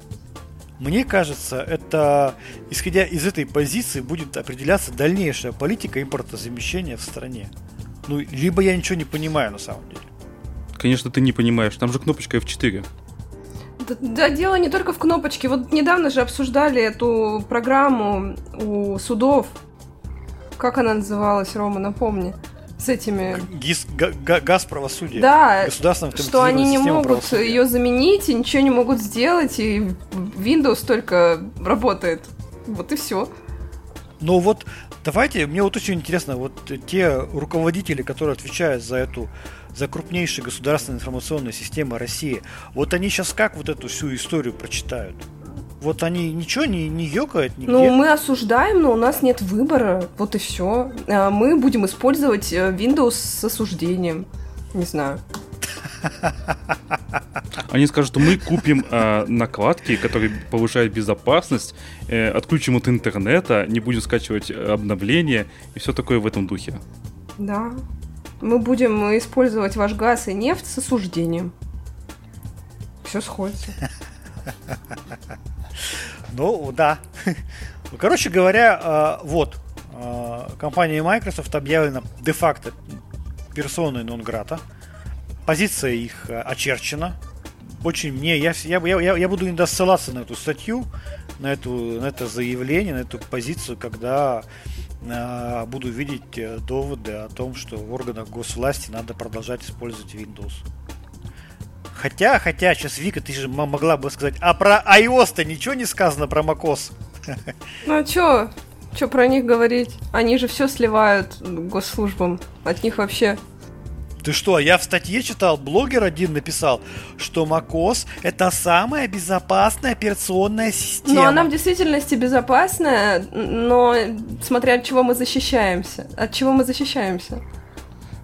S2: Мне кажется, это, исходя из этой позиции, будет определяться дальнейшая политика импортозамещения в стране. Ну, либо я ничего не понимаю на самом деле.
S1: Конечно, ты не понимаешь, там же кнопочка F4.
S3: Да, дело не только в кнопочке. Вот недавно же обсуждали эту программу у судов. Как она называлась, Рома, напомни с этими...
S2: ГИС, га, газ правосудия.
S3: Да, что они не могут ее заменить и ничего не могут сделать, и Windows только работает. Вот и все.
S2: Ну вот, давайте, мне вот очень интересно, вот те руководители, которые отвечают за эту за крупнейшие государственные информационные системы России, вот они сейчас как вот эту всю историю прочитают? Вот они ничего не, не ёкают нигде.
S3: Ну, мы осуждаем, но у нас нет выбора. Вот и все. А мы будем использовать э, Windows с осуждением. Не знаю.
S1: Они скажут, что мы купим э, накладки, которые повышают безопасность, э, отключим от интернета, не будем скачивать обновления и все такое в этом духе.
S3: Да. Мы будем использовать ваш газ и нефть с осуждением. Все сходится.
S2: Ну, да. Ну, короче говоря, э, вот, э, компания Microsoft объявлена де-факто персоной нон-грата. Позиция их э, очерчена. очень мне, я, я, я, я буду иногда ссылаться на эту статью, на, эту, на это заявление, на эту позицию, когда буду видеть э, доводы о том, что в органах госвласти надо продолжать использовать Windows. Хотя, хотя, сейчас Вика, ты же могла бы сказать, а про iOS-то ничего не сказано про macOS.
S3: Ну а чё? Чё про них говорить? Они же все сливают госслужбам. От них вообще
S2: ты что, я в статье читал, блогер один написал, что macOS это самая безопасная операционная система.
S3: Но она в действительности безопасная, но смотря от чего мы защищаемся. От чего мы защищаемся?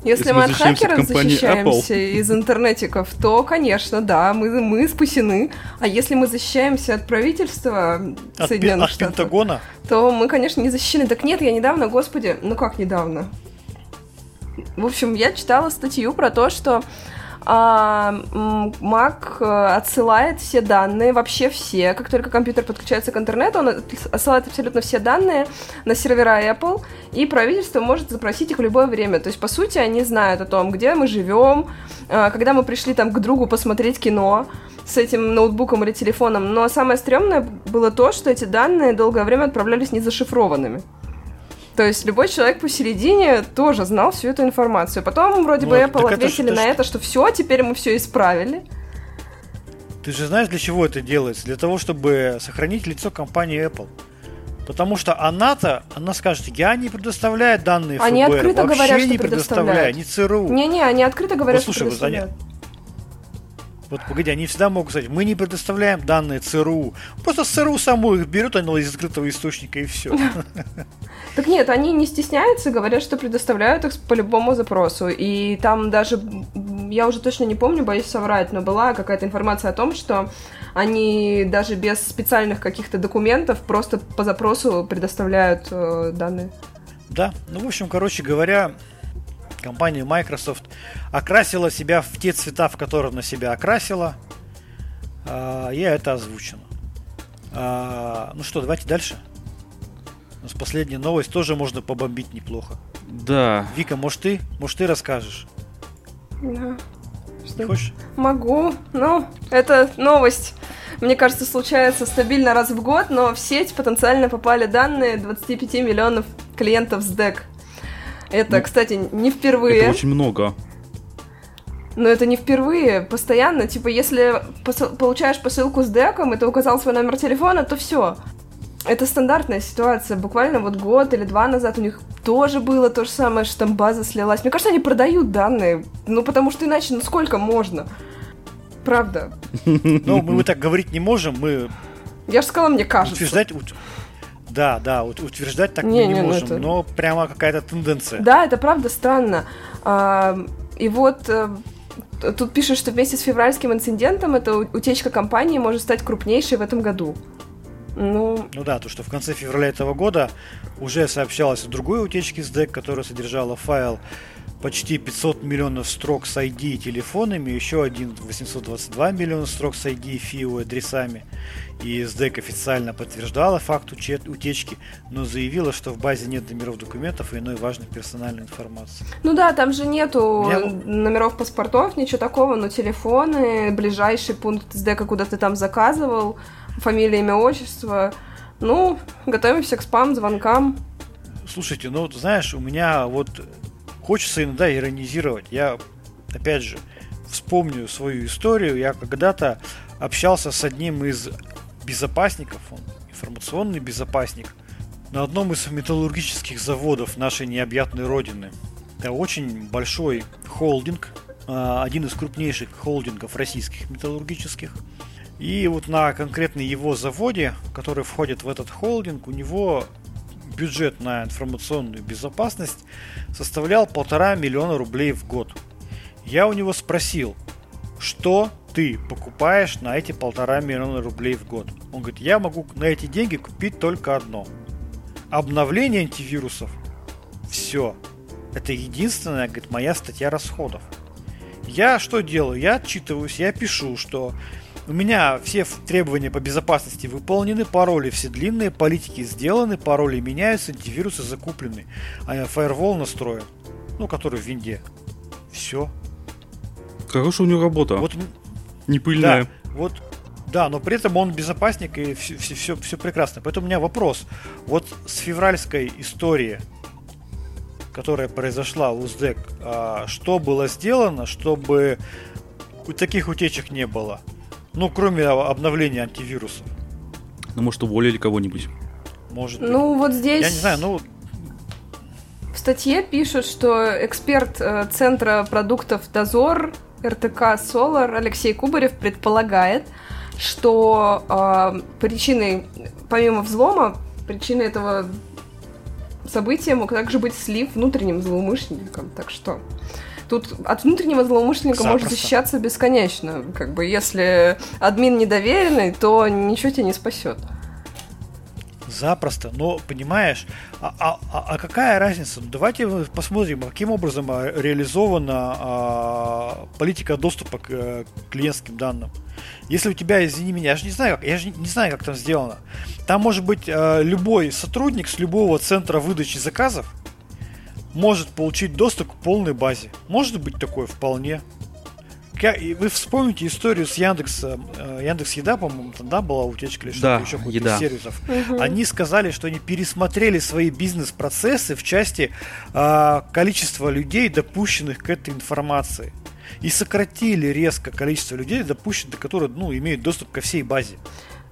S3: Если, Если мы, от хакеров от защищаемся Apple. из интернетиков, то, конечно, да, мы, мы спасены. А если мы защищаемся от правительства
S2: от Соединенных от Штатов, Пентагона?
S3: то мы, конечно, не защищены. Так нет, я недавно, господи, ну как недавно? В общем, я читала статью про то, что а, Mac э, отсылает все данные, вообще все. Как только компьютер подключается к интернету, он отсылает абсолютно все данные на сервера Apple, и правительство может запросить их в любое время. То есть, по сути, они знают о том, где мы живем, а, когда мы пришли там к другу посмотреть кино с этим ноутбуком или телефоном. Но самое стрёмное было то, что эти данные долгое время отправлялись незашифрованными. То есть любой человек посередине тоже знал всю эту информацию. Потом вроде вот, бы Apple ответили это, на это, что все, теперь мы все исправили.
S2: Ты же знаешь, для чего это делается? Для того, чтобы сохранить лицо компании Apple. Потому что она-то, она скажет, я не предоставляю данные
S3: они ФБР, открыто
S2: вообще
S3: говорят, что
S2: не предоставляю,
S3: не
S2: ЦРУ.
S3: Не-не, они открыто говорят, вот, слушай, что
S2: предоставляют. Вот погоди, они всегда могут сказать, мы не предоставляем данные ЦРУ. Просто ЦРУ саму их берут, они из открытого источника и все.
S3: Так нет, они не стесняются, говорят, что предоставляют их по любому запросу. И там даже, я уже точно не помню, боюсь соврать, но была какая-то информация о том, что они даже без специальных каких-то документов просто по запросу предоставляют э, данные.
S2: Да, ну, в общем, короче говоря, компания Microsoft окрасила себя в те цвета, в которые она себя окрасила. А, я это озвучено. А, ну что, давайте дальше. У нас последняя новость тоже можно побомбить неплохо.
S1: Да.
S2: Вика, может ты? Может ты расскажешь?
S3: Да.
S2: Что? хочешь?
S3: Могу. Ну, это новость. Мне кажется, случается стабильно раз в год, но в сеть потенциально попали данные 25 миллионов клиентов с DEC. Это, ну, кстати, не впервые.
S1: Это очень много.
S3: Но это не впервые, постоянно. Типа, если посыл, получаешь посылку с деком, и ты указал свой номер телефона, то все. Это стандартная ситуация. Буквально вот год или два назад у них тоже было то же самое, что там база слилась. Мне кажется, они продают данные. Ну, потому что иначе, ну сколько можно? Правда.
S2: Ну, мы так говорить не можем, мы...
S3: Я же сказала, мне кажется.
S2: Утверждать, да, да, утверждать так не, мы не, не ну можем, это... но прямо какая-то тенденция.
S3: Да, это правда странно. А, и вот э, тут пишут, что вместе с февральским инцидентом эта утечка компании может стать крупнейшей в этом году. Ну...
S2: ну да, то, что в конце февраля этого года уже сообщалось о другой утечке с DEC, которая содержала файл почти 500 миллионов строк с ID и телефонами, еще один 822 миллиона строк с ID и FIO адресами. И SDEC официально подтверждала факт утечки, но заявила, что в базе нет номеров документов и иной важной персональной информации.
S3: Ну да, там же нету Меня... номеров паспортов, ничего такого, но телефоны, ближайший пункт SDEC, куда ты там заказывал, фамилия, имя, отчество. Ну, готовимся к спам-звонкам.
S2: Слушайте, ну, знаешь, у меня вот хочется иногда иронизировать. Я, опять же, вспомню свою историю. Я когда-то общался с одним из безопасников, он информационный безопасник, на одном из металлургических заводов нашей необъятной родины. Это очень большой холдинг, а, один из крупнейших холдингов российских металлургических. И вот на конкретно его заводе, который входит в этот холдинг, у него бюджет на информационную безопасность составлял полтора миллиона рублей в год. Я у него спросил, что ты покупаешь на эти полтора миллиона рублей в год? Он говорит, я могу на эти деньги купить только одно. Обновление антивирусов. Все. Это единственная, говорит, моя статья расходов. Я что делаю? Я отчитываюсь, я пишу, что у меня все требования по безопасности выполнены, пароли все длинные, политики сделаны, пароли меняются, антивирусы закуплены, а фаервол настроен, ну, который в винде. Все.
S1: Хорошая у него работа.
S2: Вот,
S1: Не пыльная.
S2: Да, вот, да, но при этом он безопасник и все, все, все, все прекрасно. Поэтому у меня вопрос. Вот с февральской истории, которая произошла у УЗДЭК, а, что было сделано, чтобы таких утечек не было? Ну, кроме обновления антивирусов.
S1: Ну, может, уволили кого-нибудь.
S2: Может
S3: Ну,
S2: быть.
S3: вот здесь...
S2: Я не знаю, ну,
S3: В статье пишут, что эксперт э, Центра продуктов «Дозор» РТК «Солар» Алексей Кубарев предполагает, что э, причиной, помимо взлома, причиной этого события мог также быть слив внутренним злоумышленникам. Так что тут от внутреннего злоумышленника может
S2: Запросто.
S3: защищаться бесконечно. Как бы если админ недоверенный, то ничего тебя не спасет.
S2: Запросто, но понимаешь, а, а- а- а какая разница? Ну, давайте посмотрим, каким образом а, реализована а, политика доступа к э, клиентским данным. Если у тебя, извини меня, я же не знаю, как, я же не знаю, как там сделано. Там может быть э, любой сотрудник с любого центра выдачи заказов может получить доступ к полной базе. Может быть такое вполне. Вы вспомните историю с Яндексом, э, Яндекс Еда, по-моему, тогда была утечка или что-то
S1: Да,
S2: еще каких-то
S1: Еда.
S2: сервисов.
S3: Мгм.
S2: Они сказали, что они пересмотрели свои бизнес-процессы в части а, количества людей, допущенных к этой информации. И сократили резко количество людей, допущенных, которые ну, имеют доступ ко всей базе.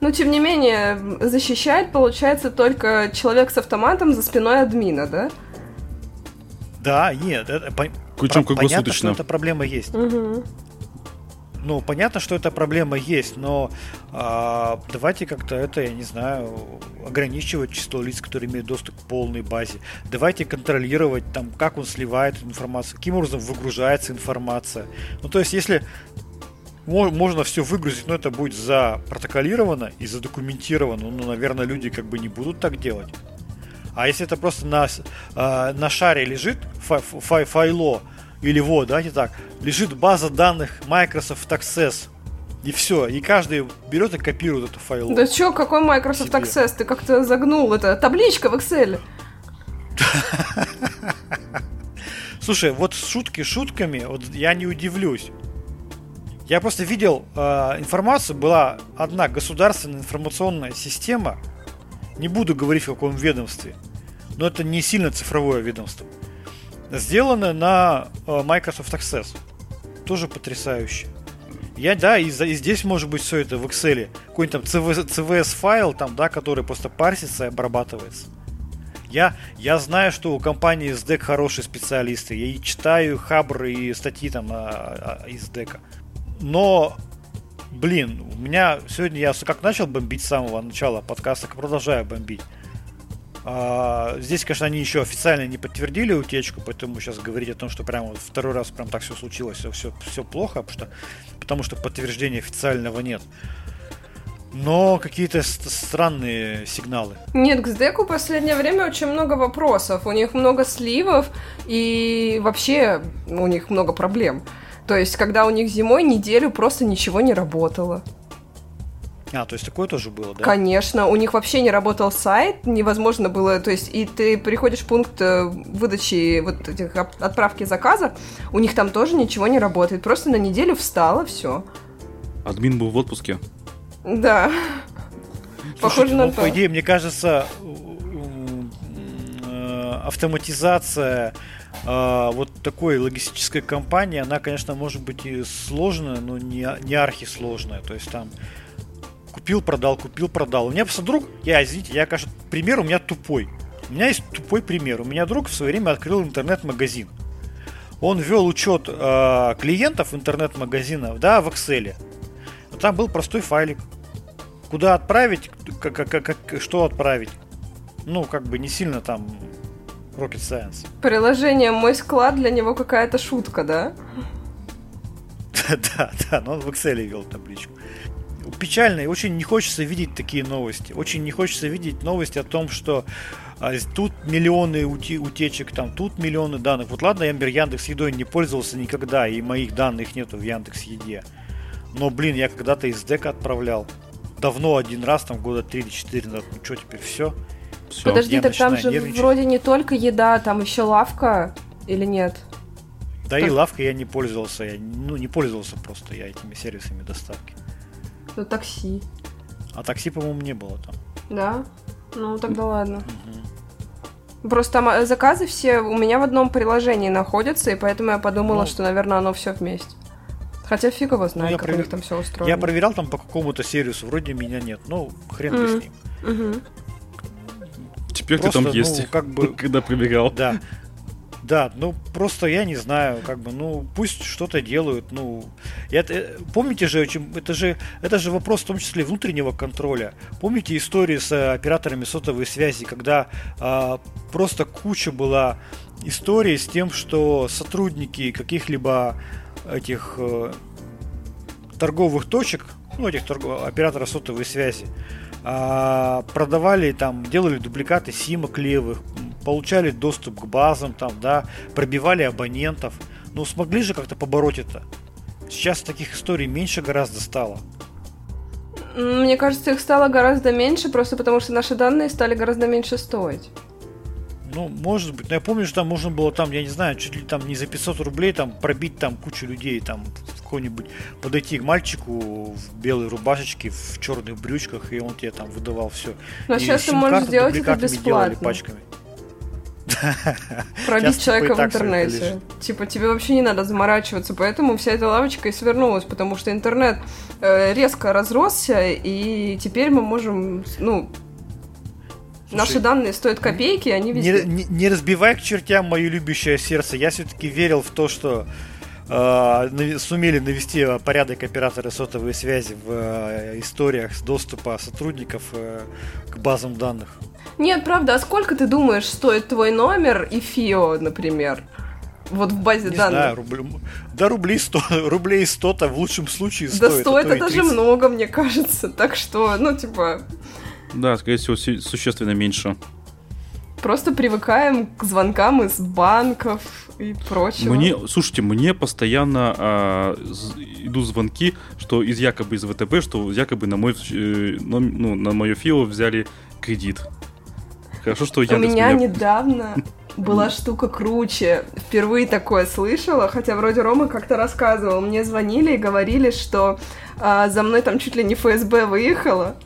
S3: Но, тем не менее, защищает, получается, только человек с автоматом за спиной админа, да?
S2: Да, нет, это, по-
S1: Причем
S2: про- понятно, что эта проблема есть.
S3: Угу.
S2: Ну, понятно, что эта проблема есть, но а, давайте как-то это, я не знаю, ограничивать число лиц, которые имеют доступ к полной базе. Давайте контролировать, там, как он сливает информацию, каким образом выгружается информация. Ну, то есть, если мо- можно все выгрузить, но это будет запротоколировано и задокументировано, ну, наверное, люди как бы не будут так делать. А если это просто на, а, на шаре лежит фай- фай- файло, или вот, давайте так, лежит база данных Microsoft Access, и все, и каждый берет и копирует эту файло.
S3: Да чё, какой Microsoft
S2: Себе.
S3: Access? Ты как-то загнул. Это табличка в Excel.
S2: Слушай, вот шутки шутками, вот я не удивлюсь. Я просто видел э, информацию, была одна государственная информационная система, не буду говорить в каком ведомстве, но это не сильно цифровое ведомство, сделано на э, Microsoft Access. Тоже потрясающе. Я, да, и, и здесь может быть все это в Excel. Какой-нибудь там CV CVS файл, там, да, который просто парсится и обрабатывается. Я, я знаю, что у компании SDEC хорошие специалисты. Я и читаю хабры и статьи там а, а, из дека. Но, блин, у меня сегодня я как начал бомбить с самого начала подкаста, так продолжаю бомбить. А, здесь, конечно, они еще официально не подтвердили утечку, поэтому сейчас говорить о том, что прямо второй раз прям так все случилось, все, все, плохо, потому что, потому что подтверждения официального нет. Но какие-то ст- странные сигналы.
S3: Нет, к SDEC в последнее время очень много вопросов. У них много сливов, и вообще у них много проблем. То есть, когда у них зимой неделю просто ничего не работало.
S2: А, то есть такое тоже было, да?
S3: Конечно, у них вообще не работал сайт, невозможно было, то есть, и ты приходишь в пункт э, выдачи вот этих отправки заказа, у них там тоже ничего не работает, просто на неделю встала, все.
S1: Админ был в отпуске.
S3: Да. Похоже
S2: Слушайте,
S3: на
S2: ну,
S3: то.
S2: по идее, мне кажется, э, автоматизация э, вот такой логистической компании, она, конечно, может быть и сложная, но не, не архисложная. То есть там купил, продал, купил, продал. У меня просто друг, я, извините, я, конечно, пример у меня тупой. У меня есть тупой пример. У меня друг в свое время открыл интернет-магазин. Он вел учет э, клиентов интернет-магазинов, да, в Excel. Там был простой файлик. Куда отправить, как, как- как- что отправить. Ну, как бы не сильно там rocket science.
S3: Приложение «Мой склад» для него какая-то шутка, да?
S2: Да, да, но он в Excel вел табличку. Печально, и очень не хочется видеть такие новости. Очень не хочется видеть новости о том, что а, тут миллионы утечек, там, тут миллионы данных. Вот ладно, я, например, Яндекс Едой не пользовался никогда, и моих данных нету в Яндекс Еде. Но, блин, я когда-то из дека отправлял. Давно один раз, там, года 3 или 4 назад. Ну что, теперь все?
S1: Все.
S3: Подожди, так там же
S2: нервничать.
S3: вроде не только еда, там еще лавка или нет?
S2: Да и лавка я не пользовался, я, ну не пользовался просто я этими сервисами доставки.
S3: Ну такси.
S2: А такси, по-моему, не было там.
S3: Да? Ну тогда ладно. Просто там заказы все у меня в одном приложении находятся, и поэтому я подумала,
S2: Ну.
S3: что, наверное, оно все вместе. Хотя фиг его знает,
S2: я
S3: как
S2: провер-
S3: у них там все устроено.
S2: Я проверял там по какому-то сервису, вроде меня нет. Ну, хрен бы с ним.
S3: Мгм.
S1: Теперь
S2: Просто,
S1: ты там
S2: ну,
S1: есть,
S2: как бы-
S1: когда проверял.
S2: Да. Да, ну просто я не знаю, как бы, ну пусть что-то делают, ну я, э, помните же, это же это же вопрос в том числе внутреннего контроля. Помните истории с э, операторами сотовой связи, когда а, просто куча была историй с тем, что сотрудники каких-либо этих э, торговых точек, ну этих торгов- операторов сотовой связи, продавали там, делали дубликаты симок левых, получали доступ к базам там, да, пробивали абонентов. Ну, смогли же как-то побороть это. Сейчас таких историй меньше гораздо стало.
S3: Мне кажется, их стало гораздо меньше, просто потому что наши данные стали гораздо меньше стоить.
S2: Ну, может быть, но я помню, что там можно было там, я не знаю, чуть ли там не за 500 рублей там пробить там кучу людей, там в какой-нибудь подойти к мальчику в белой рубашечке, в черных брючках, и он тебе там выдавал все.
S3: Но сейчас ты можешь сделать это бесплатно.
S2: пачками.
S3: Пробить
S2: Сейчас, типа,
S3: человека
S2: и
S3: в интернете. Типа, тебе вообще не надо заморачиваться, поэтому вся эта лавочка и свернулась, потому что интернет э, резко разросся, и теперь мы можем, ну, наши данные стоят копейки, они
S2: Не,
S3: везде.
S2: не- не разбивай к чертям мое любящее сердце. Я все-таки верил в то, что э, сумели навести порядок операторы сотовой связи в э, историях с доступа сотрудников э, к базам данных.
S3: Нет, правда, а сколько ты думаешь стоит твой номер и ФИО, например? Вот в базе
S2: Не
S3: данных.
S2: знаю, рубль- да рублей 100, рублей 100-то в лучшем случае
S3: да
S2: стоит. а
S3: стоит
S2: то и
S3: это же
S2: 30.
S3: много, мне кажется. Так что, ну, типа,
S1: Да, скорее всего, су- существенно меньше.
S3: просто привыкаем к звонкам из банков и прочего.
S1: Мне, слушайте, мне постоянно а, идут звонки, что из якобы из ВТБ, что якобы на мой э, ну, на мое ФИО взяли кредит. Хорошо, что
S3: У
S1: Яндекс
S3: меня
S1: меня...
S3: недавно была штука круче. Впервые такое слышала, хотя вроде Рома как-то рассказывал. Мне звонили и говорили, что а, за мной там чуть ли не ФСБ выехало.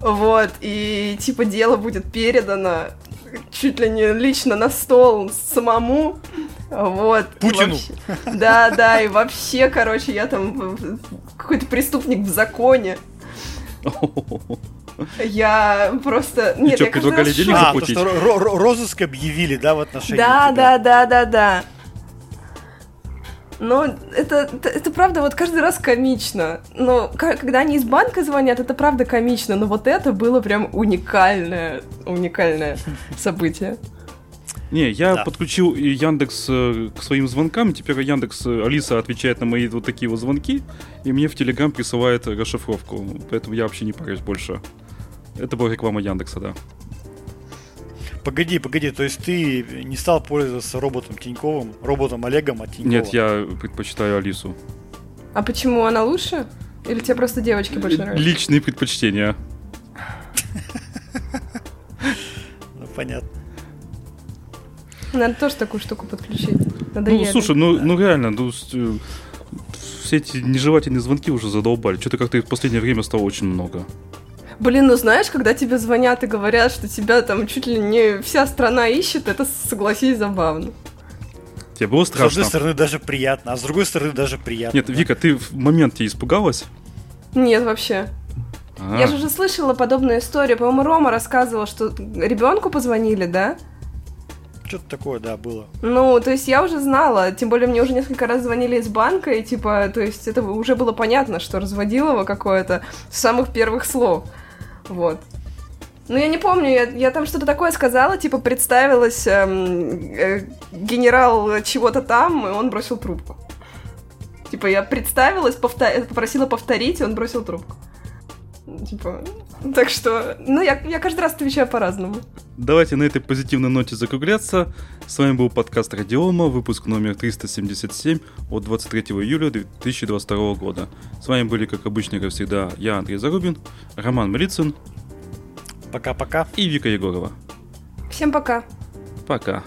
S3: Вот, и типа дело будет передано чуть ли не лично на стол самому. Вот. и
S2: Путину.
S3: вообще- Да, да, и вообще, короче, я там какой-то преступник в законе. Я просто... Нет,
S1: чё,
S3: я каждый
S1: предлагали
S3: раз
S1: денег
S3: шоке.
S2: А, то,
S1: заплатить?
S2: что ро- ро- розыск объявили, да, в отношении
S3: Да,
S2: тебя?
S3: да, да, да, да. Но это, это, это правда вот каждый раз комично. Но когда они из банка звонят, это правда комично. Но вот это было прям уникальное, уникальное событие.
S1: Не, я
S2: Да.
S1: подключил Яндекс э, к своим звонкам, теперь Яндекс, э, Алиса отвечает на мои вот такие вот звонки, и мне в Телеграм присылает расшифровку, поэтому я вообще не парюсь больше. Это была реклама Яндекса, да.
S2: Погоди, погоди, то есть ты не стал пользоваться роботом Тиньковым, роботом Олегом от Тинькова?
S1: Нет, я предпочитаю Алису.
S3: А почему она лучше? Или тебе просто девочки больше нравятся?
S1: Личные предпочтения.
S2: Ну, понятно.
S3: Надо тоже такую штуку подключить.
S1: Ну, слушай, ну, ну реально, ну, э, все эти нежелательные звонки уже задолбали. Что-то как-то в последнее время стало очень много.
S3: Блин, ну знаешь, когда тебе звонят и говорят, что тебя там чуть ли не вся страна ищет, это, согласись, забавно.
S1: Тебе было
S2: С одной
S1: страшно?
S2: стороны даже приятно, а с другой стороны даже приятно.
S1: Нет, Вика, ты в моменте испугалась?
S3: Нет, вообще.
S1: А,
S3: Я же уже слышала подобную историю. По-моему, Рома рассказывал, что ребенку позвонили, да?
S2: Что-то такое, да, было.
S3: Ну, то есть я уже знала, тем более мне уже несколько раз звонили из банка, и типа, то есть это уже было понятно, что разводилово какое-то с самых первых слов. Вот. Ну, я не помню, я, я там что-то такое сказала, типа, представилась эм, э, генерал чего-то там, и он бросил трубку. Типа, я представилась, повта- попросила повторить, и он бросил трубку. Типа, так что, ну, я, я каждый раз отвечаю по-разному.
S1: Давайте на этой позитивной ноте закругляться. С вами был подкаст Радиома, выпуск номер 377 от 23 июля 2022 года. С вами были, как обычно, как всегда, я, Андрей Зарубин, Роман Мелицын
S2: Пока-пока.
S1: и Вика Егорова.
S3: Всем пока!
S1: Пока.